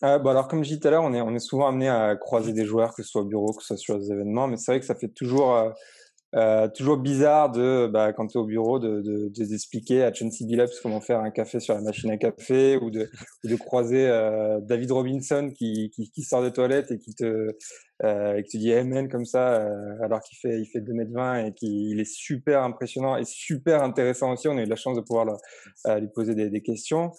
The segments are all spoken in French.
bah alors, comme je disais tout à l'heure, on est, souvent amené à croiser des joueurs, que ce soit au bureau, que ce soit sur des événements, mais c'est vrai que ça fait toujours, euh, toujours bizarre de, bah, quand tu es au bureau, de, de, d'expliquer à Chauncey Billups comment faire un café sur la machine à café ou de, de croiser euh, David Robinson qui, qui, sort de toilette et qui te, euh, qui te dit Amen comme ça euh, alors qu'il fait, il fait 2m20 et qu'il est super impressionnant et super intéressant aussi. On a eu la chance de pouvoir euh, lui poser des, des questions.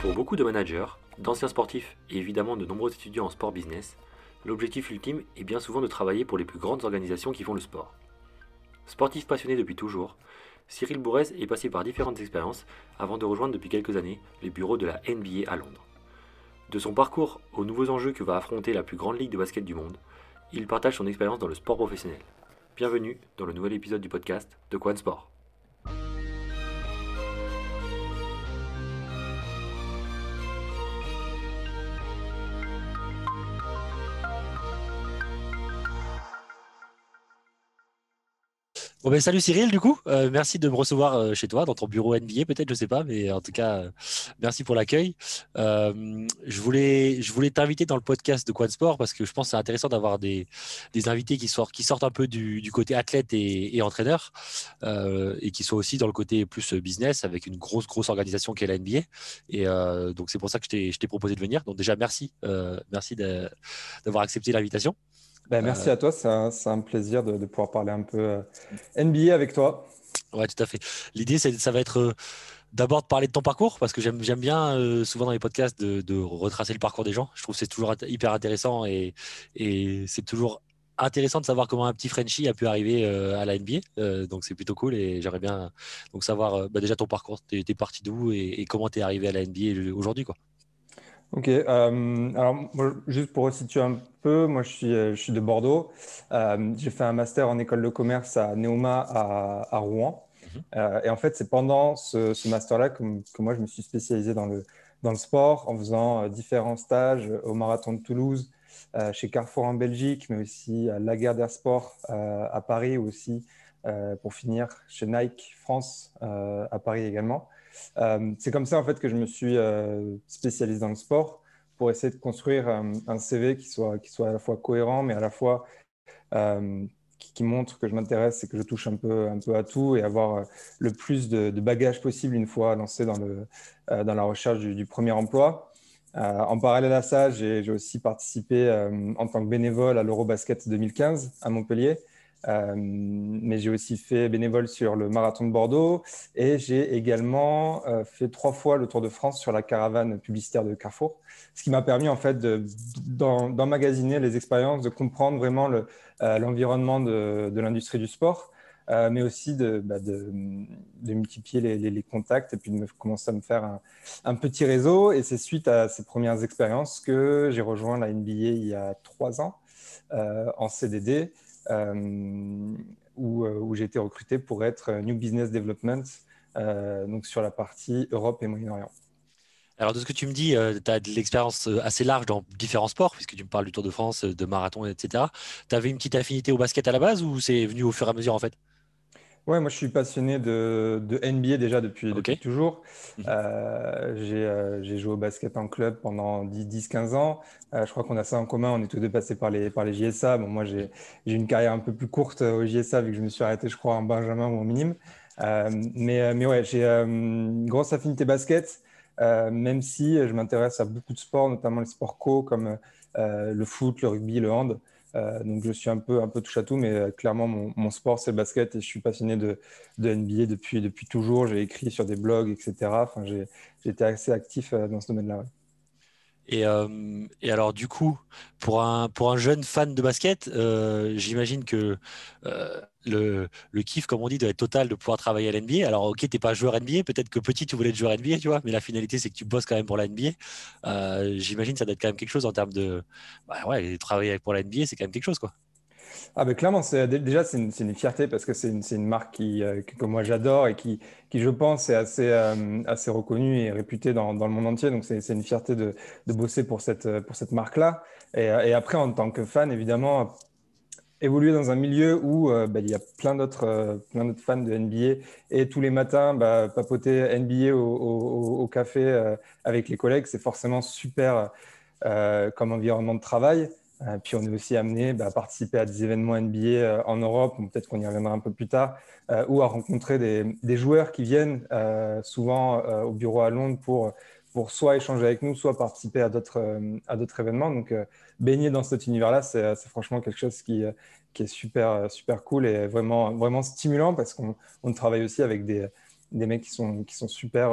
Pour beaucoup de managers, d'anciens sportifs et évidemment de nombreux étudiants en sport business, l'objectif ultime est bien souvent de travailler pour les plus grandes organisations qui font le sport. Sportif passionné depuis toujours, Cyril Bourrez est passé par différentes expériences avant de rejoindre depuis quelques années les bureaux de la NBA à Londres. De son parcours aux nouveaux enjeux que va affronter la plus grande ligue de basket du monde, il partage son expérience dans le sport professionnel. Bienvenue dans le nouvel épisode du podcast de Quan Sport. Ben, salut Cyril, du coup, euh, merci de me recevoir euh, chez toi, dans ton bureau NBA peut-être, je sais pas, mais en tout cas, euh, merci pour l'accueil. je voulais, je voulais t'inviter dans le podcast de Quad Sport parce que je pense que c'est intéressant d'avoir des, des, invités qui sortent, qui sortent un peu du, du côté athlète et, entraîneur et qui soient aussi dans le côté plus business avec une grosse, grosse organisation qui est la NBA. Et donc c'est pour ça que je t'ai proposé de venir. Donc déjà, merci, merci d'avoir accepté l'invitation. Ben, merci euh, à toi, c'est un, un, plaisir de, de, pouvoir parler un peu euh, NBA avec toi. Ouais, tout à fait. L'idée, ça va être euh, d'abord de parler de ton parcours, parce que j'aime bien souvent dans les podcasts de, de, retracer le parcours des gens. Je trouve que c'est toujours hyper intéressant et, et c'est toujours intéressant de savoir comment un petit Frenchie a pu arriver à la NBA. donc c'est plutôt cool et j'aimerais bien donc savoir bah, déjà ton parcours. Tu es, parti d'où et, et, comment tu es arrivé à la NBA aujourd'hui quoi. Ok, euh, alors juste pour resituer un peu, moi je suis, euh, je suis de Bordeaux. Euh, j'ai fait un master en école de commerce à Neoma à, à Rouen. Mhm. Euh, et en fait, c'est pendant ce, ce master-là que, que, moi je me suis spécialisé dans le, dans le sport en faisant différents stages au marathon de Toulouse, chez Carrefour en Belgique, mais aussi à Lagardère Sport à Paris, ou aussi pour finir chez Nike France à Paris également. Euh, c'est comme ça en fait que je me suis euh, spécialisé dans le sport pour essayer de construire euh, un CV qui soit, qui soit à la fois cohérent, mais à la fois qui, montre que je m'intéresse et que je touche un peu, un peu à tout et avoir le plus de, bagages possible une fois lancé dans, le, dans la recherche du premier emploi. en parallèle à ça, j'ai aussi participé en tant que bénévole à l'Eurobasket 2015 à Montpellier. Euh, mais j'ai aussi fait bénévole sur le marathon de Bordeaux et j'ai également euh, fait trois fois le Tour de France sur la caravane publicitaire de Carrefour, ce qui m'a permis en fait d'emmagasiner les expériences, de comprendre vraiment euh, l'environnement de, de l'industrie du sport. Mais aussi de, bah, de, de multiplier les, contacts et puis de me, commencer à me faire un, petit réseau. Et c'est suite à ces premières expériences que j'ai rejoint la NBA il y a trois ans en CDD où, euh, où j'ai été recruté pour être New Business Development, euh, donc sur la partie Europe et Moyen-Orient. Alors, de ce que tu me dis, tu as de l'expérience assez large dans différents sports, puisque tu me parles du Tour de France, de marathon, etc. Tu avais une petite affinité au basket à la base ou c'est venu au fur et à mesure en fait? Ouais, moi je suis passionné de, de NBA déjà depuis, depuis toujours. Mhm. Euh, euh, j'ai joué au basket en club pendant 10-15 ans. Euh, je crois qu'on a ça en commun, on est tous deux passés par les, par les JSA. Bon, moi j'ai une carrière un peu plus courte au JSA vu que je me suis arrêté, je crois, en Benjamin ou en minime. Mais, mais ouais, j'ai une grosse affinité basket, même si je m'intéresse à beaucoup de sports, notamment les sports co comme le foot, le rugby, le hand. Euh, donc je suis un peu, un peu touche à tout, mais euh, clairement mon, sport c'est le basket et je suis passionné de, de NBA depuis, depuis toujours. J'ai écrit sur des blogs, etc. Enfin, j'ai été assez actif euh, dans ce domaine-là. Et, et, alors, du coup, pour un, pour un jeune fan de basket, j'imagine que le, kiff, comme on dit, doit être total de pouvoir travailler à l'NBA. Alors, ok, t'es pas joueur NBA, peut-être que petit, tu voulais être joueur NBA, tu vois, mais la finalité, c'est que tu bosses quand même pour la NBA. Euh, j'imagine ça doit être quand même quelque chose en termes de. Bah ouais, travailler pour la NBA, c'est quand même quelque chose, quoi. Ah ben clairement, déjà c'est une, une, fierté parce que c'est une, une, marque qui, euh, que, moi j'adore et qui, qui, je pense, est assez, euh, assez reconnue et réputée dans, dans, le monde entier. Donc c'est une fierté de, de, bosser pour cette, pour cette marque-là. Et, après, en tant que fan, évidemment, évoluer dans un milieu où bah, il y a plein d'autres fans de NBA et tous les matins bah, papoter NBA au, café avec les collègues, c'est forcément super comme environnement de travail. puis on est aussi amené bah, à participer à des événements NBA en Europe, peut-être qu'on y reviendra un peu plus tard, ou à rencontrer des, joueurs qui viennent souvent au bureau à Londres pour pour soit échanger avec nous, soit participer à d'autres euh, événements. Donc, euh, baigner dans cet univers-là, c'est franchement quelque chose qui, euh, est super, super cool et vraiment, vraiment stimulant parce qu'on on travaille aussi avec des, mecs qui sont, super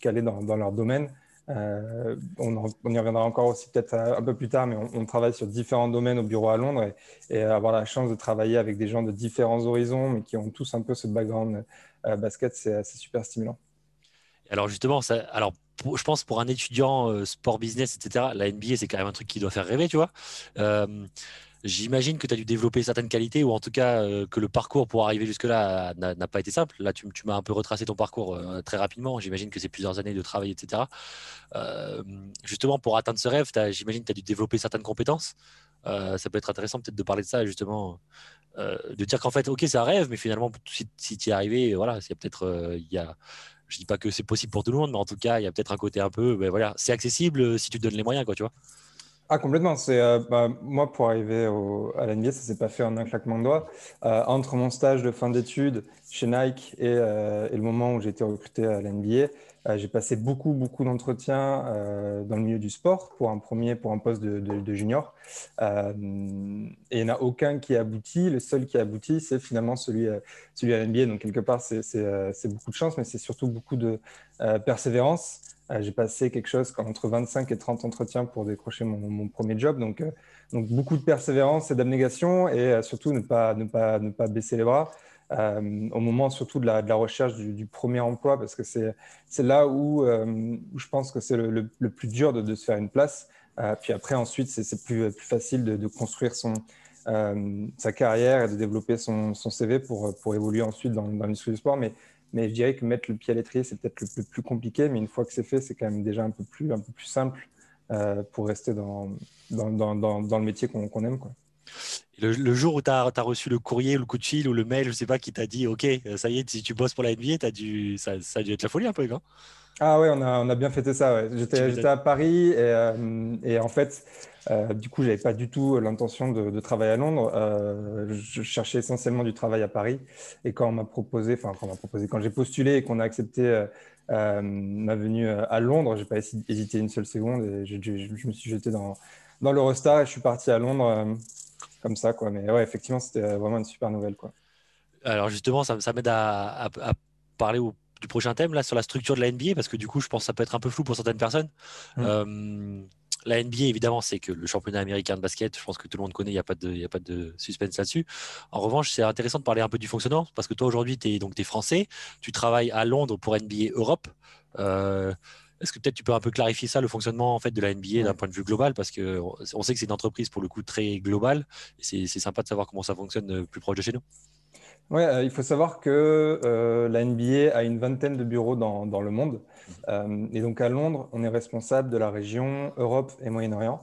calés dans, leur domaine. on, on, y reviendra encore aussi peut-être un peu plus tard, mais on, travaille sur différents domaines au bureau à Londres et, avoir la chance de travailler avec des gens de différents horizons, mais qui ont tous un peu ce background basket, c'est super stimulant. Alors justement, je pense pour un étudiant euh, sport business, etc., la NBA, c'est quand même un truc qui doit faire rêver, tu vois. Euh, j'imagine que tu as dû développer certaines qualités ou en tout cas euh, que le parcours pour arriver jusque-là n'a pas été simple. Là, tu, m'as un peu retracé ton parcours très rapidement. J'imagine que c'est plusieurs années de travail, etc. justement, pour atteindre ce rêve, j'imagine que tu as dû développer certaines compétences. ça peut être intéressant peut-être de parler de ça, justement, de dire qu'en fait, ok, c'est un rêve, mais finalement, si, tu y es arrivé, voilà, a peut-être il je dis pas que c'est possible pour tout le monde, mais en tout cas, il y a peut-être un côté un peu, ben voilà, c'est accessible euh, si tu te donnes les moyens, quoi, tu vois. Ah, complètement. C'est, euh, bah, moi, pour arriver à l'NBA, ça ne s'est pas fait en un claquement de doigts. Euh, entre mon stage de fin d'études chez Nike et, et le moment où j'ai été recruté à l'NBA, euh, j'ai passé beaucoup, beaucoup d'entretiens euh, dans le milieu du sport pour un premier, pour un poste de, junior. Euh, et il n'y en a aucun qui a abouti. Le seul qui a abouti, c'est finalement celui, à l'NBA. Donc, quelque part, c'est beaucoup de chance, mais c'est surtout beaucoup de persévérance. j'ai passé quelque chose entre 25 et 30 entretiens pour décrocher mon, premier job. Donc, donc, beaucoup de persévérance et d'abnégation et surtout ne pas, ne, pas, ne pas baisser les bras. Euh, au moment surtout de la, recherche du, premier emploi, parce que c'est là où, euh, où, je pense que c'est le, plus dur de, se faire une place. Euh, puis après, ensuite, c'est plus, facile de, construire son, sa carrière et de développer son, CV pour, pour, évoluer ensuite dans, dans l'industrie du sport. Mais, mais je dirais que mettre le pied à l'étrier, c'est peut-être le, plus compliqué, mais une fois que c'est fait, c'est quand même déjà un peu plus, un peu plus simple pour rester dans, dans, dans, dans le métier qu'on aime. Quoi. Le, jour où tu as, reçu le courrier ou le coup de fil ou le mail, je sais pas, qui t'a dit Ok, euh, ça y est, si tu bosses pour la NBA, as dû, ça, ça, a dû être la folie un peu, non? Ah ouais, on a, on a bien fêté ça. Ouais. J'étais à Paris et, euh, et, en fait, euh, du coup, j'avais pas du tout l'intention de, travailler à Londres. je cherchais essentiellement du travail à Paris. Et quand on m'a proposé, enfin, quand on m'a proposé, quand j'ai postulé et qu'on a accepté ma venue à Londres, j'ai pas hésité une seule seconde et je, je me suis jeté dans, dans l'Eurostar et je suis parti à Londres comme ça, quoi. Mais ouais, effectivement, c'était vraiment une super nouvelle, quoi. Alors justement, ça, ça m'aide à, parler du prochain thème là sur la structure de la NBA parce que du coup, je pense que ça peut être un peu flou pour certaines personnes. Mmh. Euh, la NBA, évidemment, c'est que le championnat américain de basket, je pense que tout le monde connaît, il n'y a, pas de, a pas de suspense là-dessus. En revanche, c'est intéressant de parler un peu du fonctionnement, parce que toi, aujourd'hui, tu es, es français, tu travailles à Londres pour NBA Europe. Euh, est-ce que peut-être tu peux un peu clarifier ça, le fonctionnement en fait de la NBA d'un point de vue global, parce que on sait que c'est une entreprise pour le coup très globale. Et c'est sympa de savoir comment ça fonctionne euh, plus proche de chez nous. Oui, euh, il faut savoir que euh, la NBA a une vingtaine de bureaux dans, dans le monde. Mmh. et donc à Londres, on est responsable de la région Europe et Moyen-Orient.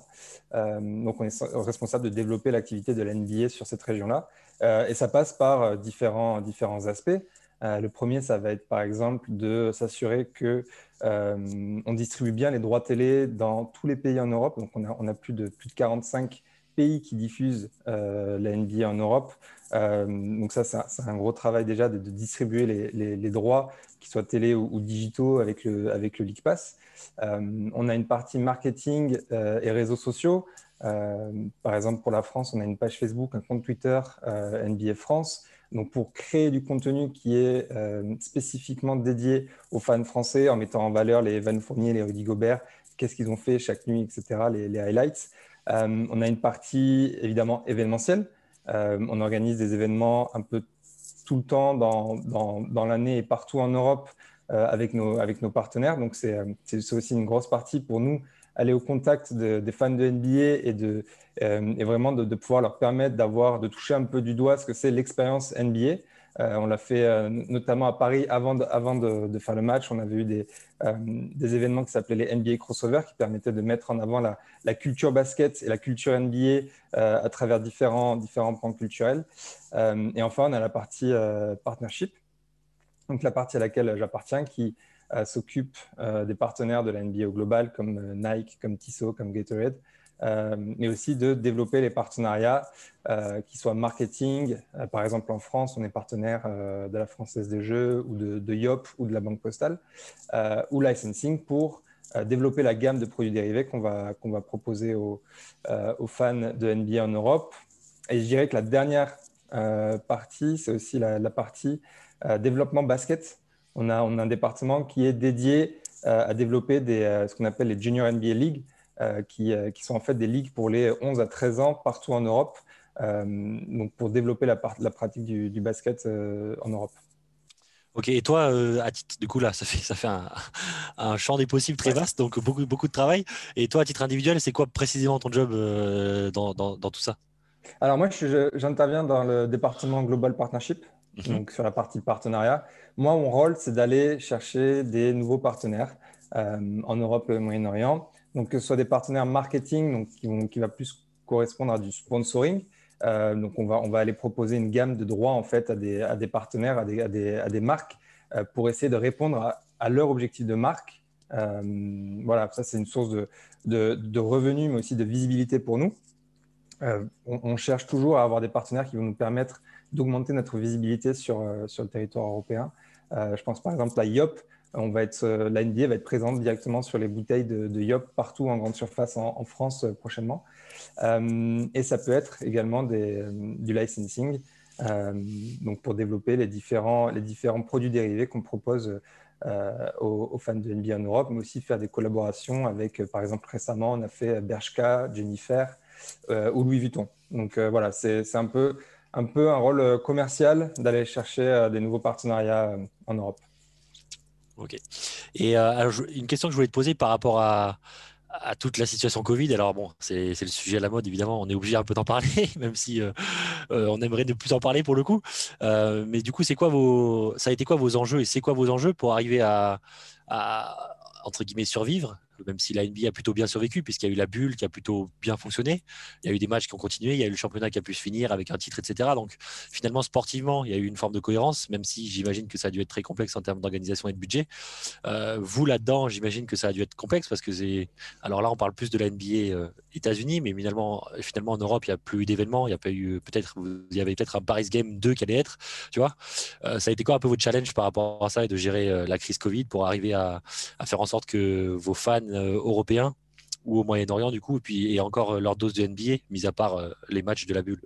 donc on est responsable de développer l'activité de la NBA sur cette région-là. et ça passe par différents, différents aspects. Le premier, ça va être par exemple de s'assurer que euh, on distribue bien les droits télé dans tous les pays en Europe. Donc, on a, plus, de, plus de 45 pays qui diffusent euh, la NBA en Europe. Euh, donc ça, c'est un, gros travail déjà de, distribuer les, droits, qu'ils soient télé ou, digitaux, avec le, avec le Pass. on a une partie marketing et réseaux sociaux. par exemple, pour la France, on a une page Facebook, un compte Twitter, NBA France. Donc, pour créer du contenu qui est euh, spécifiquement dédié aux fans français, en mettant en valeur les Van Fournier, les Rudy Gobert, qu'est-ce qu'ils ont fait chaque nuit, etc., les, highlights. Euh, on a une partie évidemment événementielle. Euh, on organise des événements un peu tout le temps dans, l'année et partout en Europe avec nos partenaires. Donc, c'est aussi une grosse partie pour nous aller au contact des fans de NBA et, de, euh, et vraiment de, pouvoir leur permettre d'avoir, de toucher un peu du doigt ce que c'est l'expérience NBA. on l'a fait notamment à Paris avant, de, avant de, faire le match. On avait eu des, des événements qui s'appelaient les NBA Crossover qui permettaient de mettre en avant la, la culture basket et la culture NBA à travers différents, différents points culturels. et enfin, on a la partie partnership, donc la partie à laquelle j'appartiens qui s'occupe des partenaires de la NBA au global comme Nike, comme Tissot, comme Gatorade. Euh, mais aussi de développer les partenariats euh, qui soient marketing. Euh, par exemple, en France, on est partenaire de la Française des Jeux ou de, YOP ou de la Banque Postale, ou licensing pour développer la gamme de produits dérivés qu'on va, va proposer aux, aux, fans de NBA en Europe. Et je dirais que la dernière partie, c'est aussi la partie développement basket. On a, on a, un département qui est dédié à développer des, ce qu'on appelle les Junior NBA League, euh, euh, qui, sont en fait des ligues pour les 11 à 13 ans partout en Europe, euh, donc pour développer la, la pratique du, basket en Europe. Ok, et toi, à titre, du coup, là, ça fait, ça fait un, champ des possibles très vaste, donc beaucoup, beaucoup de travail. Et toi, à titre individuel, c'est quoi précisément ton job dans, dans, tout ça? Alors, moi, j'interviens dans le département Global Partnership, mhm. donc sur la partie partenariat. Moi, mon rôle, c'est d'aller chercher des nouveaux partenaires en Europe et au Moyen-Orient donc que ce soit des partenaires marketing, donc qui, vont, va plus correspondre à du sponsoring. Euh, donc on va, on va aller proposer une gamme de droits en fait à des, à des partenaires, à des, à des, à des marques euh, pour essayer de répondre à, leur objectif de marque. Euh, voilà, ça c'est une source de, de, revenus, mais aussi de visibilité pour nous. On, cherche toujours à avoir des partenaires qui vont nous permettre d'augmenter notre visibilité sur, sur le territoire européen. je pense par exemple à IOP, on va être, euh, la NBA va être présente directement sur les bouteilles de, Yop partout en grande surface en, France euh, prochainement. Euh, et ça peut être également du licensing, donc pour développer les différents, les différents produits dérivés qu'on propose aux, fans de NBA en Europe, mais aussi faire des collaborations avec, par exemple, récemment, on a fait Bershka, Jennifer ou Louis Vuitton. Donc voilà, c'est un peu, un peu un rôle commercial d'aller chercher des nouveaux partenariats en Europe. Ok. Et euh, une question que je voulais te poser par rapport à, toute la situation Covid. Alors bon, c'est le sujet à la mode, évidemment, on est obligé un peu d'en parler, même si euh, euh, on aimerait ne plus en parler pour le coup. mais du coup, c'est quoi vos, ça a été quoi vos enjeux et c'est quoi vos enjeux pour arriver à entre guillemets survivre? Même si la NBA a plutôt bien survécu, puisqu'il y a eu la bulle qui a plutôt bien fonctionné. Il y a eu des matchs qui ont continué, il y a eu le championnat qui a pu se finir avec un titre, etc. Donc finalement, sportivement, il y a eu une forme de cohérence, même si j'imagine que ça a dû être très complexe en termes d'organisation et de budget. Euh, vous, là-dedans, j'imagine que ça a dû être complexe parce que c'est. Alors là, on parle plus de la NBA euh, États-Unis, mais finalement, finalement, en Europe, il n'y a plus eu d'événements. Il y a pas eu peut-être, il y avait peut-être un Paris Game 2 qui allait être, tu vois. Euh, ça a été quoi un peu votre challenge par rapport à ça et de gérer la crise Covid pour arriver à, faire en sorte que vos fans euh, européens ou au Moyen-Orient du coup, et encore euh, leur dose de NBA, mis à part euh, les matchs de la bulle.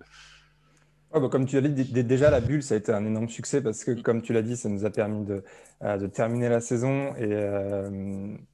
Bah, comme tu l'as dit, déjà la bulle, ça a été un énorme succès parce que, comme tu l'as dit, ça nous a permis de, terminer la saison. Et,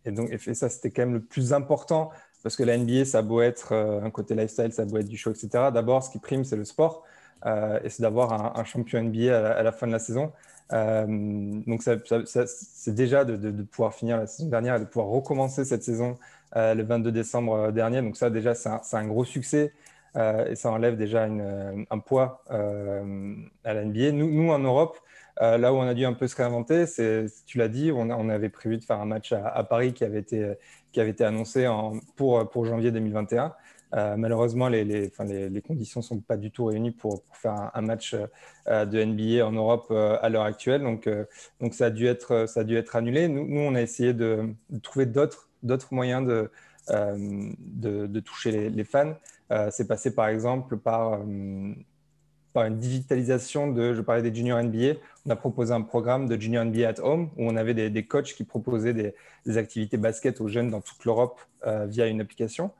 et donc, et ça, c'était quand même le plus important parce que la NBA, ça a beau être un côté lifestyle, ça a beau être du show, etc. D'abord, ce qui prime, c'est le sport. Et c'est d'avoir un, champion NBA à la, fin de la saison. Euh, donc, c'est déjà de, pouvoir finir la saison dernière et de pouvoir recommencer cette saison euh, le 22 décembre euh, dernier. Donc, ça, déjà, c'est un, gros succès et ça enlève déjà un poids à la NBA. Nous, nous en Europe, là où on a dû un peu se réinventer, c'est, tu l'as dit, on, avait prévu de faire un match à, Paris qui avait été, qui avait été annoncé pour, pour janvier 2021. Euh, malheureusement, les, conditions ne sont pas du tout réunies pour, faire un, match euh, de NBA en Europe euh, à l'heure actuelle. Donc, ça, a dû être, annulé. Nous, on a essayé de, trouver d'autres moyens de, toucher les, fans. C'est passé par exemple par, une digitalisation de, je parlais des juniors NBA, on a proposé un programme de junior NBA at home où on avait des, coachs qui proposaient des, activités basket aux jeunes dans toute l'Europe via une application.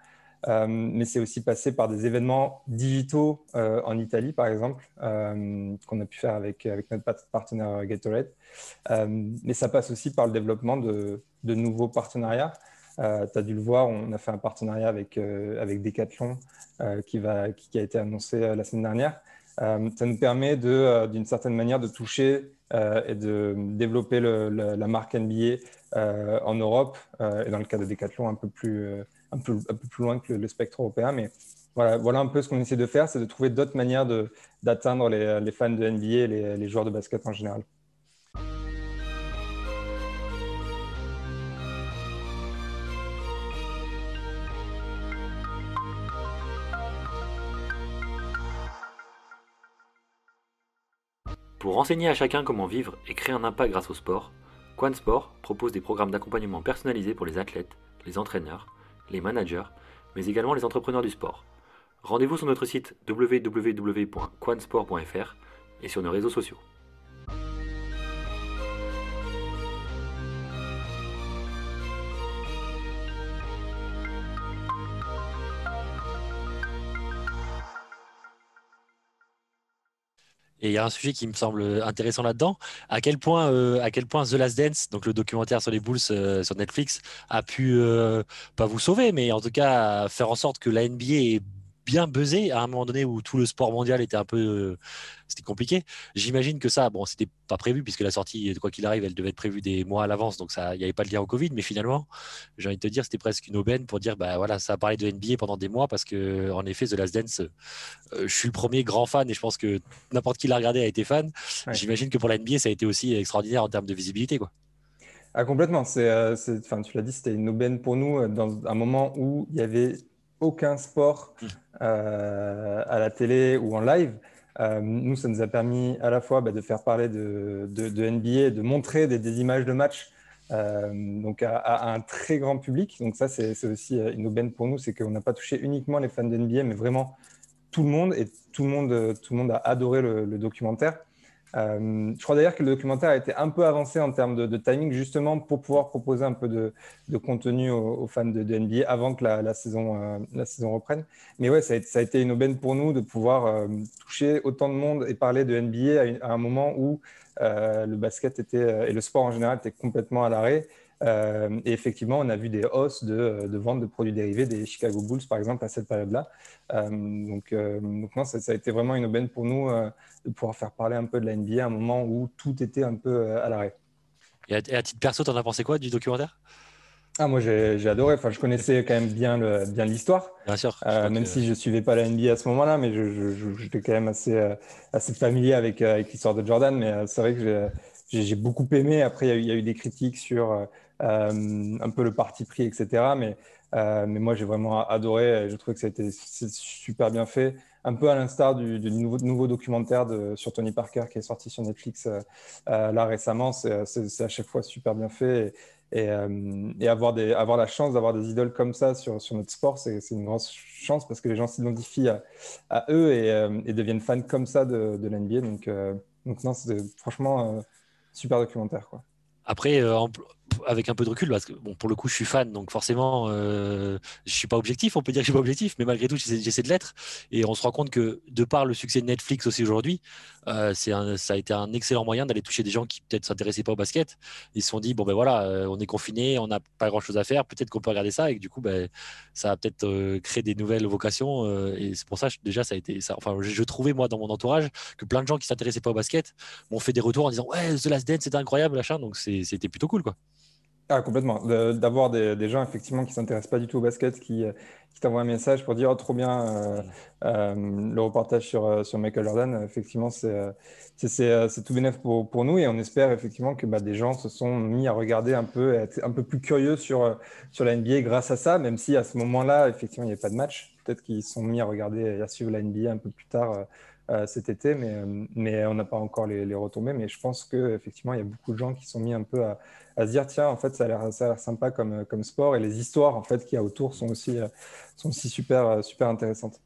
Euh, mais c'est aussi passé par des événements digitaux euh, en Italie, par exemple, euh, qu'on a pu faire avec, notre partenaire Gatorade. mais ça passe aussi par le développement de, nouveaux partenariats. tu as dû le voir, on a fait un partenariat avec, Decathlon qui, a été annoncé la semaine dernière. ça nous permet d'une certaine manière de toucher et de développer la marque NBA en Europe et dans le cas de Decathlon un peu plus un peu, plus loin que le, spectre européen. Mais voilà, voilà un peu ce qu'on essaie de faire, c'est de trouver d'autres manières d'atteindre les, les, fans de NBA et les, les joueurs de basket en général. Pour enseigner à chacun comment vivre et créer un impact grâce au sport, Quan Sport propose des programmes d'accompagnement personnalisés pour les athlètes, les entraîneurs, les managers, mais également les entrepreneurs du sport. Rendez-vous sur notre site www.quansport.fr et sur nos réseaux sociaux. Et il y a un sujet qui me semble intéressant là-dedans. À quel point, euh, à quel point The Last Dance, donc le documentaire sur les Bulls euh, sur Netflix, a pu euh, pas vous sauver, mais en tout cas faire en sorte que la NBA bien buzzé à un moment donné où tout le sport mondial était un peu euh, c'était compliqué. J'imagine que ça, bon, c'était pas prévu puisque la sortie, quoi qu'il arrive, elle devait être prévue des mois à l'avance, donc ça, il n'y avait pas de lien au Covid. Mais finalement, j'ai envie de te dire, c'était presque une aubaine pour dire, bah voilà, ça a parlé de NBA pendant des mois parce que en effet, The Last Dance, euh, je suis le premier grand fan et je pense que n'importe qui l'a regardé a été fan. J'imagine que pour la NBA, ça a été aussi extraordinaire en termes de visibilité, quoi. Ah, complètement. C'est, euh, tu l'as dit, c'était une aubaine pour nous dans un moment où il y avait aucun sport mmh. euh, à la télé ou en live. Euh, nous, ça nous a permis à la fois bah, de faire parler de, de, NBA, de montrer des, images de matchs euh, donc à, un très grand public. Donc ça, c'est aussi une aubaine pour nous, c'est qu'on n'a pas touché uniquement les fans de NBA, mais vraiment tout le monde et tout le monde, tout le monde a adoré le documentaire. Euh, je crois d'ailleurs que le documentaire a été un peu avancé en termes de, timing, justement pour pouvoir proposer un peu de, contenu aux, fans de, NBA avant que la, saison, euh, la saison reprenne. Mais ouais, ça a, été une aubaine pour nous de pouvoir euh, toucher autant de monde et parler de NBA à, un moment où le basket était, et le sport en général était complètement à l'arrêt. Euh, et effectivement, on a vu des hausses de, de, vente de produits dérivés des Chicago Bulls, par exemple, à cette période-là. Euh, donc, euh, donc non, ça, a été vraiment une aubaine pour nous de pouvoir faire parler un peu de la NBA à un moment où tout était un peu à l'arrêt. Et, à, titre perso, t'en as pensé quoi du documentaire? Ah, moi, j'ai adoré. Enfin, je connaissais quand même bien l'histoire. Bien, bien sûr. même si je ne suivais pas la NBA à ce moment-là, mais j'étais quand même assez, assez familier avec, avec l'histoire de Jordan. Mais c'est vrai que j'ai beaucoup aimé. Après, il y, a eu des critiques sur un peu le parti pris, etc. Mais, euh, mais moi, j'ai vraiment adoré. Je trouve que ça super bien fait un peu à l'instar du, nouveau, documentaire sur Tony Parker qui est sorti sur Netflix euh, là récemment. C'est à chaque fois super bien fait. Et, avoir, avoir la chance d'avoir des idoles comme ça sur, sur notre sport, c'est une grande chance parce que les gens s'identifient à, eux et, et, deviennent fans comme ça de, de l'NBA. Donc, donc non, c'est franchement super documentaire. Quoi. Après, avec un peu de recul, parce que bon, pour le coup, je suis fan, donc forcément, euh, je suis pas objectif. On peut dire que je suis pas objectif, mais malgré tout, j'essaie de l'être. Et on se rend compte que de par le succès de Netflix aussi aujourd'hui, euh, ça a été un excellent moyen d'aller toucher des gens qui peut-être s'intéressaient pas au basket. Ils se sont dit bon ben voilà, euh, on est confiné, on n'a pas grand-chose à faire, peut-être qu'on peut regarder ça, et du coup, ben, ça a peut-être euh, créé des nouvelles vocations. et c'est pour ça, déjà, ça a été. Enfin, je, trouvais moi dans mon entourage que plein de gens qui s'intéressaient pas au basket m'ont fait des retours en disant ouais, The Last Dance, c'était incroyable, machin. Donc c'était plutôt cool quoi. Ah, complètement. D'avoir des, gens effectivement qui s'intéressent pas du tout au basket, qui, qui t'envoient un message pour dire oh, trop bien euh, euh, le reportage sur, euh, sur Michael Jordan. Effectivement, c'est tout bénéf pour, pour, nous et on espère effectivement que bah, des gens se sont mis à regarder un peu, être un peu plus curieux sur, sur la NBA grâce à ça, même si à ce moment-là, effectivement, il n'y avait pas de match. Peut-être qu'ils se sont mis à regarder et à suivre la NBA un peu plus tard. Cet été, mais, mais on n'a pas encore les, retombées. Mais je pense qu'effectivement, il y a beaucoup de gens qui sont mis un peu à, se dire tiens en fait ça a l'air sympa comme, comme sport et les histoires en fait qu'il y a autour sont aussi, euh, sont aussi super, euh, super intéressantes.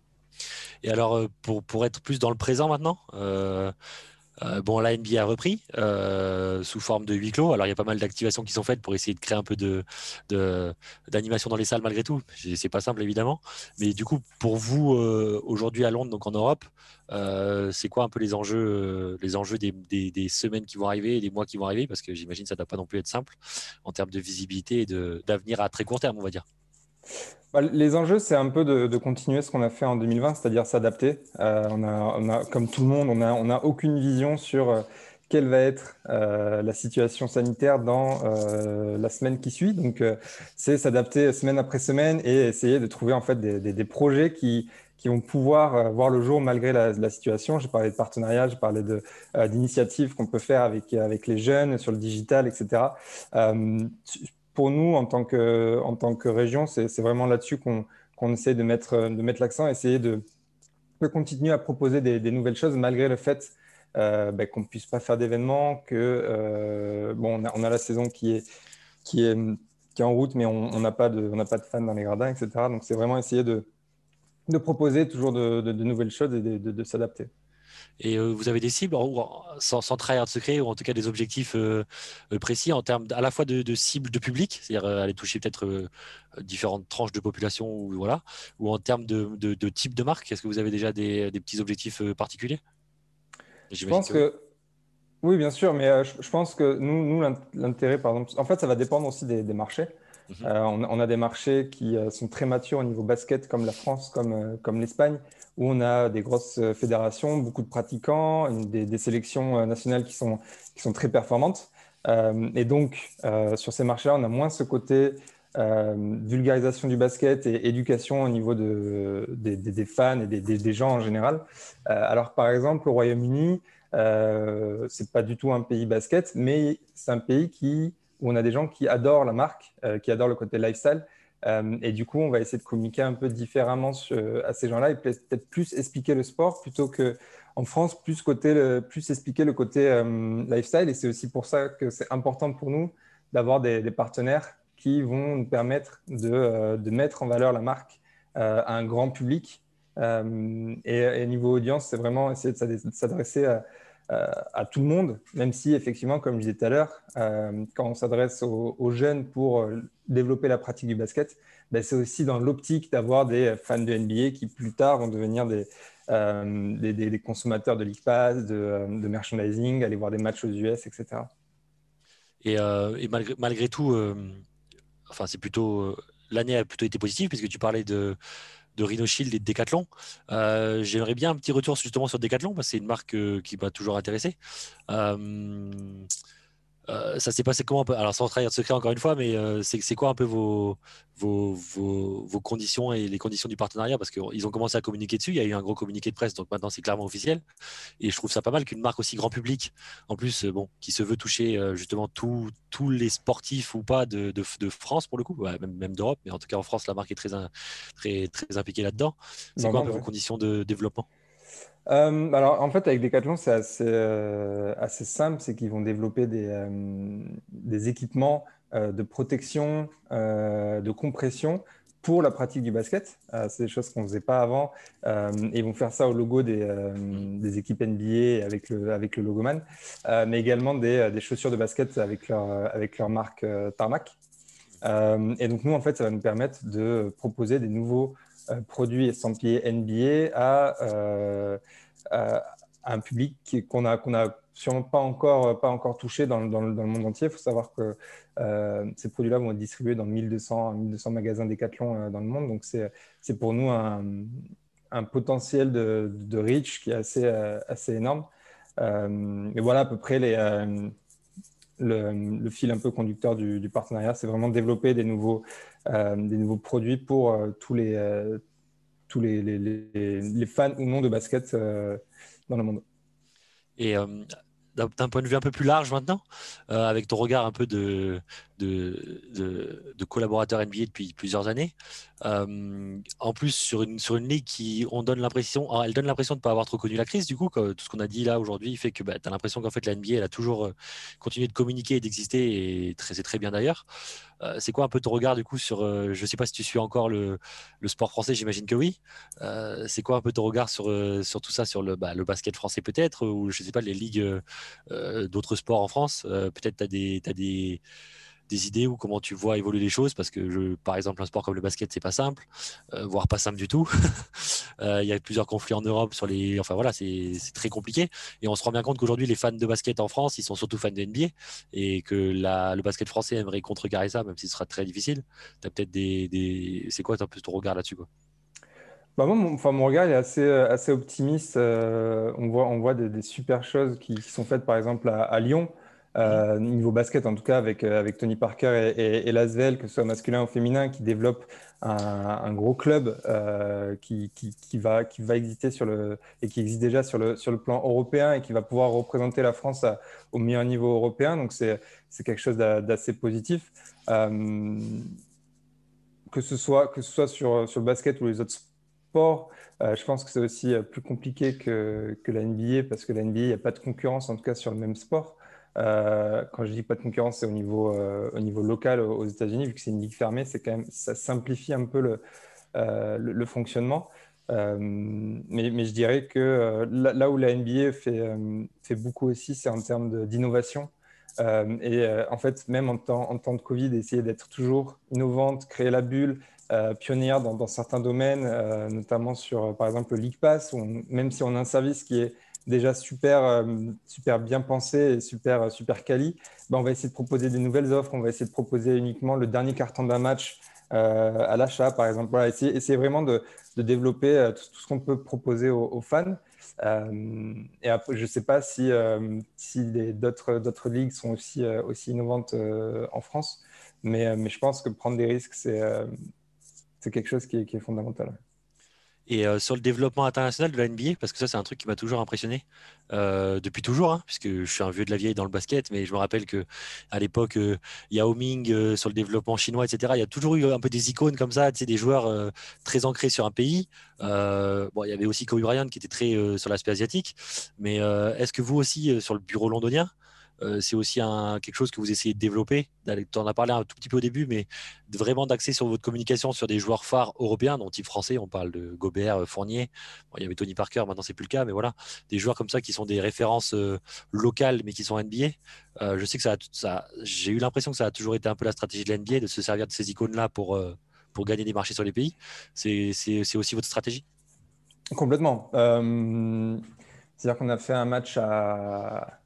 Et alors euh, pour, pour être plus dans le présent maintenant bon, la NBA a repris sous forme de huis clos. Alors, il y a pas mal d'activations qui sont faites pour essayer de créer un peu d'animation dans les salles malgré tout. C'est pas simple, évidemment. Mais du coup, pour vous, aujourd'hui à Londres, donc en Europe, euh, c'est quoi un peu les enjeux, euh, les enjeux des, des, semaines qui vont arriver, des mois qui vont arriver? Parce que j'imagine que ça ne doit pas non plus être simple en termes de visibilité et d'avenir à très court terme, on va dire. Bah, les enjeux, c'est un peu de, continuer ce qu'on a fait en 2020, c'est-à-dire s'adapter. Euh, on, a, comme tout le monde, on n'a a aucune vision sur quelle va être la situation sanitaire dans la semaine qui suit. Donc, c'est s'adapter semaine après semaine et essayer de trouver en fait des projets qui, vont pouvoir euh, voir le jour malgré la, situation. J'ai parlé de partenariats, j'ai parlé euh, d'initiatives qu'on peut faire avec, avec les jeunes sur le digital, etc. Euh, pour nous, en tant que, région, c'est vraiment là-dessus qu'on qu'on essaie de mettre, l'accent, essayer de, continuer à proposer des, nouvelles choses malgré le fait ben, qu'on ne puisse pas faire d'événements, que bon, on a, on a, la saison qui est, qui est, qui est en route, mais on n'a pas, de, on pas de fans dans les gradins, etc. Donc c'est vraiment essayer de, de proposer toujours de, nouvelles choses et de, s'adapter. Et euh, vous avez des cibles, sans, sans, trahir de secret, ou en tout cas des objectifs euh, euh, précis en termes à la fois de, cibles de public, c'est-à-dire aller toucher peut-être différentes tranches de population, ou, voilà, ou en termes de, type de marque Est-ce que vous avez déjà des, petits objectifs particuliers? Je pense que, oui, bien sûr, mais je, pense que nous, nous l'intérêt, par exemple, en fait, ça va dépendre aussi des marchés. Mhm. Euh, on, a des marchés qui euh, sont très matures au niveau basket, comme la France, comme, euh, l'Espagne, où on a des grosses fédérations, beaucoup de pratiquants, des, sélections nationales qui sont, très performantes. et donc, sur ces marchés-là, on a moins ce côté vulgarisation du basket et éducation au niveau de, des, fans et des, gens en général. alors, par exemple, au Royaume-Uni, euh, c'est pas du tout un pays basket, mais c'est un pays qui où on a des gens qui adorent la marque, euh, qui adorent le côté lifestyle. Euh, et du coup, on va essayer de communiquer un peu différemment à ces gens-là et peut-être plus expliquer le sport plutôt que en France, plus, côté, plus expliquer le côté euh, lifestyle. Et c'est aussi pour ça que c'est important pour nous d'avoir des, partenaires qui vont nous permettre de, de, mettre en valeur la marque à un grand public. et, et, niveau audience, c'est vraiment essayer de s'adresser à à tout le monde, même si effectivement, comme je disais tout à l'heure, euh, quand on s'adresse aux, jeunes pour euh, développer la pratique du basket, ben, c'est aussi dans l'optique d'avoir des fans de NBA qui plus tard vont devenir des, consommateurs de League Pass, de, merchandising, aller voir des matchs aux US, etc. Et, malgré, tout, enfin c'est plutôt l'année a plutôt été positive puisque tu parlais de de Rhino Shield et de Decathlon. Euh, j'aimerais bien un petit retour justement sur Decathlon, parce que c'est une marque euh, qui m'a toujours intéressé. Euh, ça s'est passé comment Alors, sans trahir de secret encore une fois, mais euh, c'est quoi un peu vos, vos, vos, conditions et les conditions du partenariat? Parce qu'ils ont commencé à communiquer dessus. Il y a eu un gros communiqué de presse, donc maintenant c'est clairement officiel. Et je trouve ça pas mal qu'une marque aussi grand public, en plus, euh, bon, qui se veut toucher justement tous les sportifs ou pas de, de, France pour le coup, même, même d'Europe, mais en tout cas en France, la marque est très, très, très impliquée là-dedans. C'est quoi un peu vos conditions de développement? Euh, alors, en fait, avec Decathlon, c'est assez, euh, simple. C'est qu'ils vont développer des, euh, équipements de protection, de compression pour la pratique du basket. c'est des choses qu'on ne faisait pas avant. ils vont faire ça au logo des, équipes NBA avec le, avec le logoman, mais également des, chaussures de basket avec leur, marque Tarmac. et donc, nous, en fait, ça va nous permettre de proposer des nouveaux produits estampillés NBA euh, à, un public qu'on a, qu'on a sûrement pas encore, pas encore touché dans, dans, le monde entier. Il faut savoir que euh, ces produits-là vont être distribués dans 1200, 1200 magasins Decathlon dans le monde. Donc, c'est pour nous un, un potentiel de, de, reach qui est assez, assez énorme. mais voilà à peu près les, le, fil un peu conducteur du, partenariat, c'est vraiment développer des nouveaux, euh, des nouveaux produits pour euh, tous, les, euh, tous les, les, fans ou non de basket dans le monde. Et d'un point de vue un peu plus large maintenant, avec ton regard un peu de, de, de, collaborateur NBA depuis plusieurs années. Euh, en plus, sur une, sur une ligue qui, on donne l'impression, elle donne l'impression de ne pas avoir trop connu la crise. Du coup, tout ce qu'on a dit là aujourd'hui fait que bah, tu as l'impression qu'en fait la NBA, elle a toujours euh, continué de communiquer et d'exister, et c'est très bien d'ailleurs. Euh, c'est quoi un peu ton regard du coup sur, je sais pas si tu suis encore le, le sport français, j'imagine que oui. c'est quoi un peu ton regard sur, sur tout ça, sur le, bah, le basket français peut-être, ou je sais pas, les ligues d'autres sports en France Peut-être tu as des, des des idées ou comment tu vois évoluer les choses Parce que, par exemple, un sport comme le basket, c'est pas simple, euh, voire pas simple du tout. Euh, il y a plusieurs conflits en Europe sur les. Enfin voilà, c'est très compliqué. Et on se rend bien compte qu'aujourd'hui, les fans de basket en France, ils sont surtout fans de NBA et que le basket français aimerait contrecarrer ça, même si ce sera très difficile. Tu as peut-être des, des... C'est quoi un peu ton regard là-dessus bah moi, mon, enfin, mon regard est assez, assez optimiste. on voit, on voit des, super choses qui, sont faites, par exemple, à Lyon. Euh, niveau basket, en tout cas, avec, euh, avec Tony Parker et, et, Lasvel, que ce soit masculin ou féminin, qui développe un, gros club euh, qui, qui, va, qui va exister sur le, et qui existe déjà sur le, sur le plan européen et qui va pouvoir représenter la France au meilleur niveau européen. Donc, c'est quelque chose d'assez positif. que, ce soit, que ce soit sur, sur le basket ou les autres sports, je pense que c'est aussi plus compliqué que, la NBA parce que la NBA, il n'y a pas de concurrence, en tout cas sur le même sport. Euh, quand je dis pas de concurrence, c'est au niveau, euh, au niveau local aux États-Unis, vu que c'est une ligue fermée, c'est quand même, ça simplifie un peu le, euh, fonctionnement. Mais, je dirais que là, où la NBA fait, beaucoup aussi, c'est en termes d'innovation. et en fait, même en temps de Covid, essayer d'être toujours innovante, créer la bulle, pionnière dans, certains domaines, notamment sur, par exemple, le League Pass, même si on a un service qui est déjà super, euh, super bien pensé et super, euh, super quali, ben, on va essayer de proposer des nouvelles offres, on va essayer de proposer uniquement le dernier carton d'un match euh, à l'achat, par exemple. Voilà, essayer, vraiment de, développer tout, ce qu'on peut proposer aux, fans. et je ne sais pas si, d'autres ligues sont aussi, innovantes en France, mais je pense que prendre des risques, c'est quelque chose qui est, fondamental. Et euh, sur le développement international de la NBA, parce que ça, c'est un truc qui m'a toujours impressionné euh, depuis toujours, hein, puisque je suis un vieux de la vieille dans le basket, mais je me rappelle que à l'époque, euh, Yao Ming sur le développement chinois, etc. Il y a toujours eu un peu des icônes comme ça, des joueurs très ancrés sur un pays. bon, il y avait aussi Kobe Bryant qui était très sur l'aspect asiatique, mais est-ce que vous aussi sur le bureau londonien euh, c'est aussi un, quelque chose que vous essayez de développer. Tu en as parlé un tout petit peu au début, mais vraiment d'axer sur votre communication sur des joueurs phares européens, dont type français, on parle de Gobert, euh, Fournier. il y avait Tony Parker, maintenant c'est plus le cas, mais voilà, des joueurs comme ça qui sont des références euh, locales, mais qui sont NBA. je sais que ça, ça j'ai eu l'impression que ça a toujours été un peu la stratégie de l'NBA de se servir de ces icônes-là pour, pour gagner des marchés sur les pays. C'est aussi votre stratégie? Complètement. C'est-à-dire qu'on a fait un match à,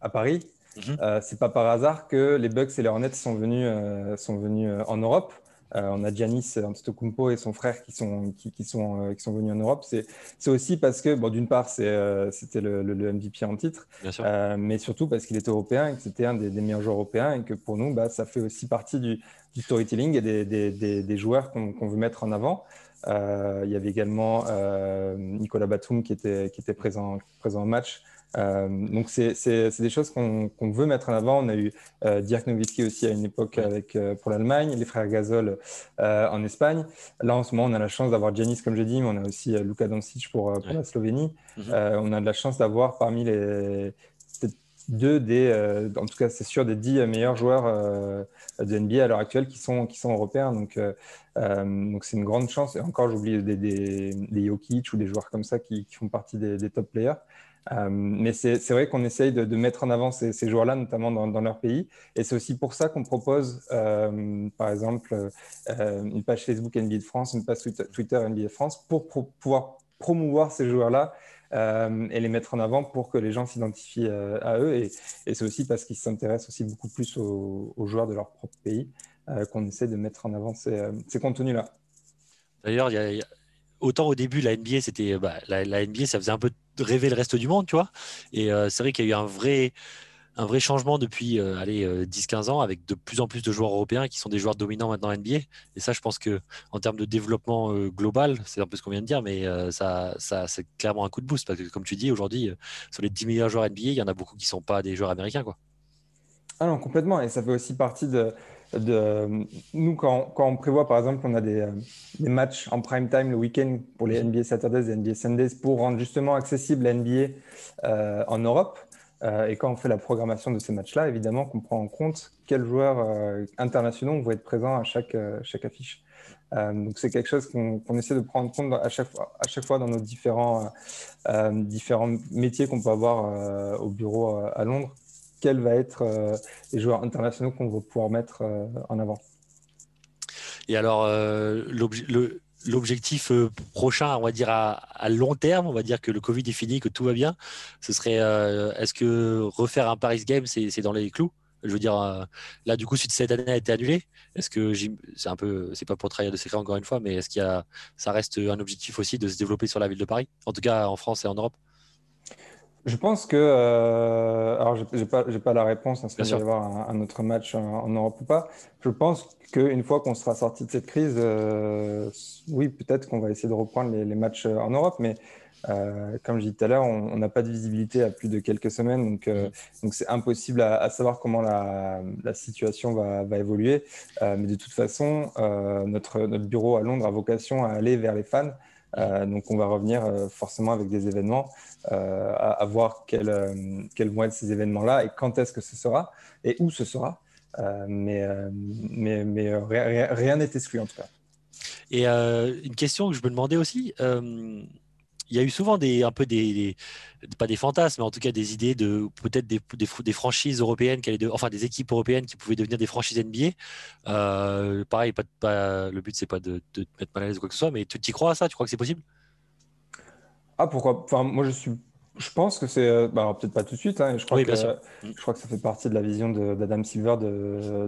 à Paris Mhm. Euh, c'est pas par hasard que les Bucks et les Hornets sont venus, euh, sont venus euh, en Europe. on a Giannis Antetokounmpo et son frère qui sont, qui, sont, qui sont venus en Europe. C'est aussi parce que, bon, d'une part, c'était le, le, MVP en titre, mais surtout parce qu'il était européen et que c'était un des, meilleurs joueurs européens et que pour nous, bah, ça fait aussi partie du, storytelling et des, des, des joueurs qu'on veut mettre en avant. il y avait également Nicolas Batum qui était, qui était présent, présent au match. Euh, donc, c'est des choses qu'on veut mettre en avant. On a eu euh, Dirk Nowitzki aussi à une époque avec, euh, pour l'Allemagne, les frères Gasol en Espagne. Là, en ce moment, on a la chance d'avoir Giannis, comme j'ai dit, mais on a aussi Luka Doncic pour, pour la Slovénie. Mhm. on a de la chance d'avoir parmi les deux des, en tout cas, c'est sûr, des dix meilleurs joueurs de NBA à l'heure actuelle qui sont, qui sont européens. Donc, donc c'est une grande chance. Et encore, j'oublie des, des, des, Jokic ou des joueurs comme ça qui, qui font partie des, des top players. Euh, mais c'est vrai qu'on essaye de, mettre en avant ces, joueurs-là, notamment dans, leur pays. Et c'est aussi pour ça qu'on propose, euh, par exemple, euh, une page Facebook NBA de France, une page Twitter NBA de France, pour pouvoir promouvoir ces joueurs-là et les mettre en avant pour que les gens s'identifient à eux. Et, c'est aussi parce qu'ils s'intéressent aussi beaucoup plus aux, joueurs de leur propre pays qu'on essaie de mettre en avant ces, contenus-là. D'ailleurs, autant au début, la NBA, la, NBA, ça faisait un peu rêver le reste du monde, tu vois. Et euh, c'est vrai qu'il y a eu un vrai, un vrai changement depuis euh, allez, 10-15 euh, ans avec de plus en plus de joueurs européens qui sont des joueurs dominants maintenant en NBA. Et ça, je pense que en termes de développement global, c'est un peu ce qu'on vient de dire, mais ça, ça c'est clairement un coup de boost parce que, comme tu dis, aujourd'hui, sur les 10 meilleurs joueurs NBA, il y en a beaucoup qui ne sont pas des joueurs américains. Quoi. Ah non, complètement. Et ça fait aussi partie de, nous, quand, on prévoit, par exemple, on a des, euh, des matchs en prime time le week-end pour les NBA Saturdays et NBA Sundays pour rendre justement accessible la NBA euh, en Europe. Euh, et quand on fait la programmation de ces matchs-là, évidemment qu'on prend en compte quels joueurs internationaux vont être présents à chaque, affiche. donc c'est quelque chose qu'on essaie de prendre en compte à chaque fois, dans nos différents métiers qu'on peut avoir au bureau à Londres quels vont être euh, les joueurs internationaux qu'on va pouvoir mettre euh, en avant. Et alors, euh, l'objectif prochain, on va dire à, long terme, on va dire que le Covid est fini, que tout va bien, ce serait est-ce que refaire un Paris Games, c'est dans les clous? Je veux dire, là, du coup, suite cette année a été annulée. Est-ce que c'est un peu, c'est pas pour trahir de secret encore une fois, mais est-ce qu'il y a, ça reste un objectif aussi de se développer sur la ville de Paris, en tout cas en France et en Europe je pense que, euh, alors j'ai pas, pas la réponse, est-ce qu'il va y avoir un, autre match en, Europe ou pas. Je pense qu'une fois qu'on sera sorti de cette crise, euh, oui, peut-être qu'on va essayer de reprendre les, matchs en Europe, mais euh, comme je disais tout à l'heure, on n'a pas de visibilité à plus de quelques semaines, donc euh, donc c'est impossible à, savoir comment la, la situation va, va évoluer. Euh, mais de toute façon, notre, notre bureau à Londres a vocation à aller vers les fans. Euh, donc, on va revenir euh, forcément avec des événements, euh, à, voir quels, quels, vont être ces événements-là et quand est-ce que ce sera et où ce sera. mais mais, mais rien n'est exclu en tout cas. Et une question que je me demandais aussi, il y a eu souvent des, un peu des, pas des fantasmes, mais en tout cas des idées de peut-être des, des, franchises européennes, enfin des équipes européennes qui pouvaient devenir des franchises NBA. Euh, pareil, pas, le but c'est pas de, de, te mettre mal à l'aise ou quoi que ce soit, mais tu y crois à ça? Tu crois que c'est possible? Ah pourquoi? Enfin moi je suis je pense que c'est, euh, bah, peut-être pas tout de suite, hein, je, crois que, je crois que ça fait partie de la vision d'Adam Silver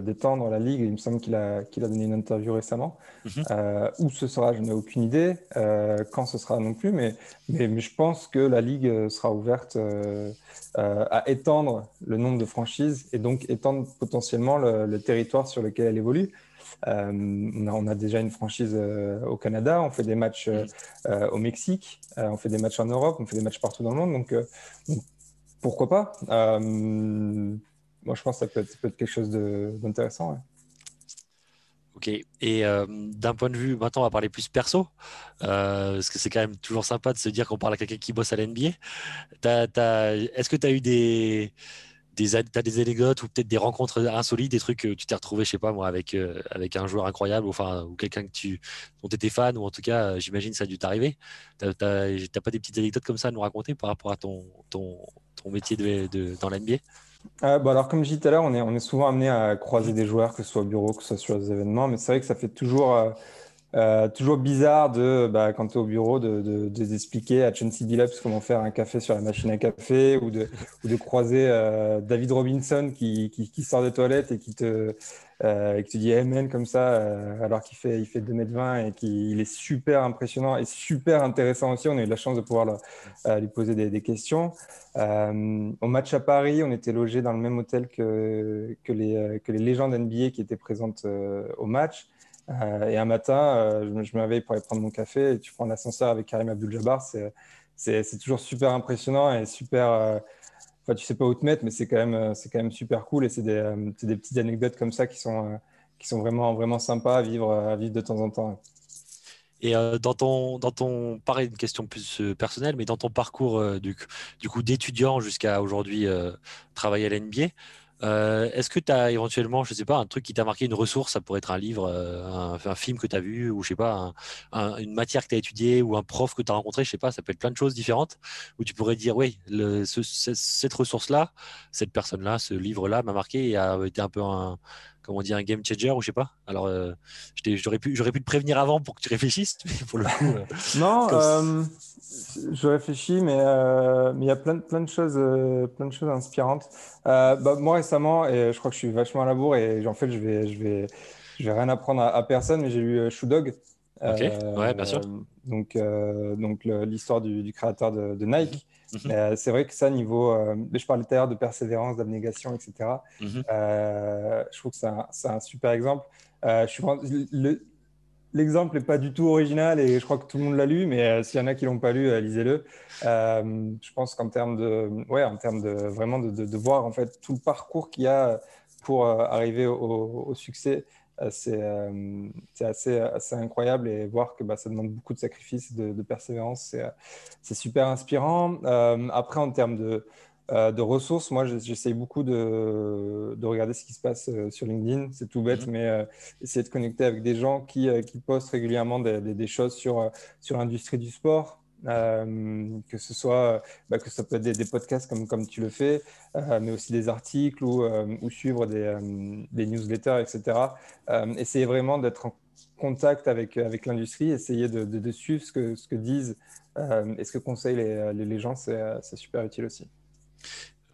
d'étendre la ligue. Il me semble qu'il a, qu'il a donné une interview récemment. Mhm. Euh, où ce sera, je n'ai aucune idée. Euh, quand ce sera non plus, mais, mais, mais, je pense que la ligue sera ouverte à étendre le nombre de franchises et donc étendre potentiellement le territoire sur lequel elle évolue. Euh, on a, déjà une franchise euh, au Canada, on fait des matchs euh, au Mexique, on fait des matchs en Europe, on fait des matchs partout dans le monde. Donc, pourquoi pas? Moi, je pense que ça peut être, quelque chose d'intéressant. Ok. Et d'un point de vue, maintenant, on va parler plus perso, parce que c'est quand même toujours sympa de se dire qu'on parle à quelqu'un qui bosse à l'NBA. Est-ce que tu as eu des, des, des anecdotes ou peut-être des rencontres insolites, des trucs que tu t'es retrouvé, je sais pas moi, avec, euh, avec un joueur incroyable ou, enfin, ou quelqu'un que tu, dont tu étais fan, ou en tout cas, euh, j'imagine ça a dû t'arriver. Tu n'as pas des petites anecdotes comme ça à nous raconter par rapport à ton, ton, ton métier de, dans l'NBA euh, bah alors, comme je disais tout à l'heure, on est, on est souvent amené à croiser des joueurs, que ce soit au bureau, que ce soit sur les événements, mais c'est vrai que ça fait toujours. Euh, toujours bizarre de, bah, quand tu es au bureau, de, de, de d'expliquer à Chauncey Billups comment faire un café sur la machine à café ou de, de croiser euh, David Robinson qui, qui, sort de toilette et qui te, euh, qui te dit Amen comme ça euh, alors qu'il fait, il fait 2m20 et qu'il est super impressionnant et super intéressant aussi. On a eu la chance de pouvoir euh, lui poser des, des questions. au match à Paris, on était logé dans le même hôtel que, que, les, que les légendes NBA qui étaient présentes au match. Euh, et un matin, euh, je me, réveille pour aller prendre mon café et tu prends l'ascenseur avec Karim Abdul-Jabbar. C'est toujours super impressionnant et super. Euh, enfin, tu sais pas où te mettre, mais c'est quand, même, quand même super cool. Et c'est des, des, petites anecdotes comme ça qui sont, qui sont vraiment, vraiment sympas à vivre, à vivre de temps en temps. Et dans ton, dans ton, pareil, une question plus personnelle, mais dans ton parcours du, du coup d'étudiant jusqu'à aujourd'hui travailler à l'NBA, euh, est-ce que tu as éventuellement, je sais pas, un truc qui t'a marqué, une ressource, ça pourrait être un livre, euh, un, film que tu vu, ou je sais pas, une matière que tu as étudiée, ou un prof que tu rencontré, je sais pas, ça peut être plein de choses différentes, où tu pourrais dire, oui, cette ressource-là, cette personne-là, ce livre-là m'a marqué et a été un peu un, comment dire, un game changer ou je sais pas. Alors, euh, j'aurais pu, j'aurais pu te prévenir avant pour que tu réfléchisses, pour le coup. Euh, non, euh, je réfléchis, mais il y a plein, plein de choses, plein de choses inspirantes. Bah, moi récemment, et je crois que je suis vachement à la bourre et en fait, je vais, je vais, je vais rien apprendre à, personne, mais j'ai lu Shoe Dog. Ok, ouais, bien sûr. Donc, donc l'histoire du, du, créateur de, de Nike. Mhm. Euh, c'est vrai que ça, niveau. Euh, je parlais tout à l'heure de persévérance, d'abnégation, etc. Mhm. Euh, je trouve que c'est un, super exemple. L'exemple n'est pas du tout original et je crois que tout le monde l'a lu, mais s'il y en a qui ne l'ont pas lu, lisez-le. je pense qu'en termes de, ouais, en termes de vraiment de, de, voir en fait tout le parcours qu'il y a pour arriver au, au succès euh, euh, c'est assez, assez, incroyable et voir que bah, ça demande beaucoup de sacrifices, de, de persévérance, c'est super inspirant. Euh, après, en termes de, de ressources, moi, j'essaye beaucoup de, de, regarder ce qui se passe sur LinkedIn. C'est tout bête, mhm. mais essayer de connecter avec des gens qui, qui postent régulièrement des, des, choses sur, sur l'industrie du sport. Euh, que ce soit bah, que ça peut être des, podcasts comme, comme tu le fais, euh, mais aussi des articles ou, euh, ou suivre des, des, newsletters, etc. essayer vraiment d'être en contact avec, avec l'industrie, essayer de, de, suivre ce que, ce que disent et ce que conseillent les, les, gens, c'est super utile aussi.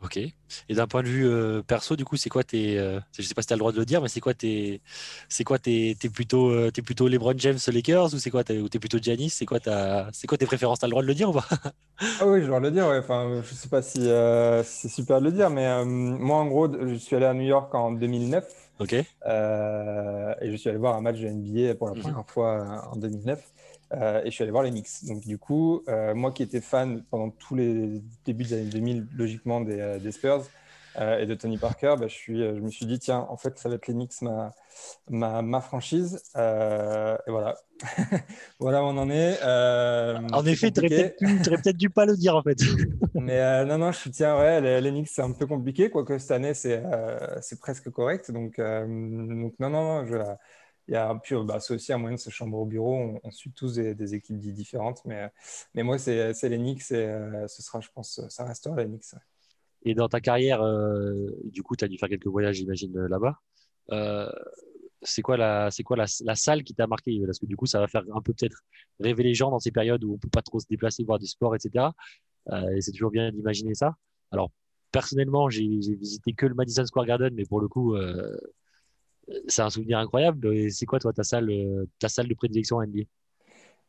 Ok. Et d'un point de vue euh, perso, du coup, c'est quoi tes. Euh, je sais pas si tu as le droit de le dire, mais c'est quoi tes. C'est quoi tes. T'es plutôt, euh, es plutôt LeBron James Lakers ou c'est quoi Ou t'es plutôt Giannis? C'est quoi, ta, quoi tes préférences? Tu as le droit de le dire ou pas? Ah oui, je dois le dire. Ouais. Enfin, je sais pas si, c'est super de le dire, mais moi, en gros, je suis allé à New York en 2009. Ok. et je suis allé voir un match de NBA pour la mhm. première fois en 2009. Euh, et je suis allé voir les Knicks. Donc, du coup, euh, moi qui étais fan pendant tous les débuts des années 2000, logiquement, des, euh, Spurs et de Tony Parker, bah, je, suis, je me suis dit, tiens, en fait, ça va être les Knicks, ma, ma, ma franchise. et voilà. voilà où on en est. en effet, tu aurais peut-être dû pas le dire, en fait. Mais non, non, je tiens, ouais, les, les Knicks, c'est un peu compliqué, quoique cette année, c'est presque correct. Donc, donc non, non, non, je il y a, puis bah, c'est aussi un moyen de se chambre au bureau. On, suit tous des, équipes différentes. Mais, mais moi, c'est, Knicks et euh, ce sera, je pense, ça restera Knicks. Et dans ta carrière, euh, du coup, tu as dû faire quelques voyages, j'imagine, euh, là-bas. c'est quoi, la, c'est quoi la, salle qui t'a marqué? Parce que du coup, ça va faire un peu peut-être rêver les gens dans ces périodes où on ne peut pas trop se déplacer, voir du sport, etc. et c'est toujours bien d'imaginer ça. Alors, personnellement, j'ai, visité que le Madison Square Garden, mais pour le coup, c'est un souvenir incroyable. C'est quoi, toi, ta salle, euh, ta salle de prédilection NBA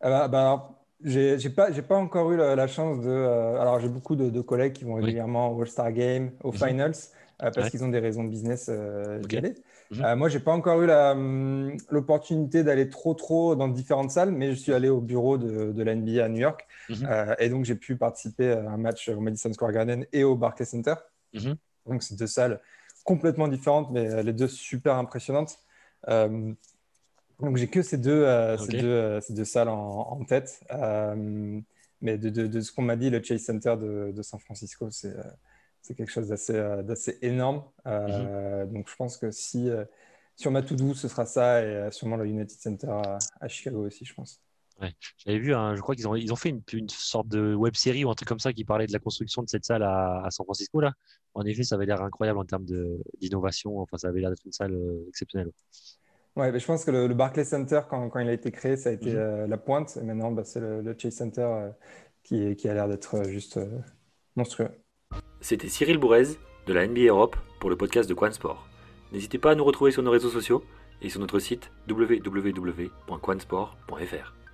ah bah, bah j'ai pas, pas encore eu la, chance de. Euh, alors, j'ai beaucoup de, collègues qui vont régulièrement au All-Star Game, aux mhm. Finals, euh, parce qu'ils ont des raisons de business d'y aller. Mhm. moi, j'ai pas encore eu hum, l'opportunité d'aller trop, trop dans différentes salles, mais je suis allé au bureau de, de la NBA à New York. Mhm. et donc, j'ai pu participer à un match au Madison Square Garden et au Barclays Center. Donc, c'est deux salles complètement différentes, mais euh, les deux super impressionnantes. Euh, donc j'ai que ces deux, euh, ces, deux ces, deux, salles en, tête. mais de, de, ce qu'on m'a dit, le Chase Center de, de San Francisco, c'est quelque chose d'assez énorme. Mhm. Donc je pense que si sur ma to-do, ce sera ça et sûrement le United Center à, Chicago aussi, je pense. Ouais. J'avais vu, je crois qu'ils ont, ils ont fait une, une, sorte de web série ou un truc comme ça qui parlait de la construction de cette salle à, à San Francisco. Là. En effet, ça avait l'air incroyable en termes d'innovation. Enfin, ça avait l'air d'être une salle euh, exceptionnelle. Ouais, mais je pense que le, Barclays Center, quand, quand, il a été créé, ça a été mhm. euh, la pointe. Et maintenant, bah, c'est le, Chase Center euh, qui, qui, a l'air d'être juste monstrueux. C'était Cyril Bourrez de la NBA Europe pour le podcast de Quan Sport. N'hésitez pas à nous retrouver sur nos réseaux sociaux et sur notre site www.quansport.fr.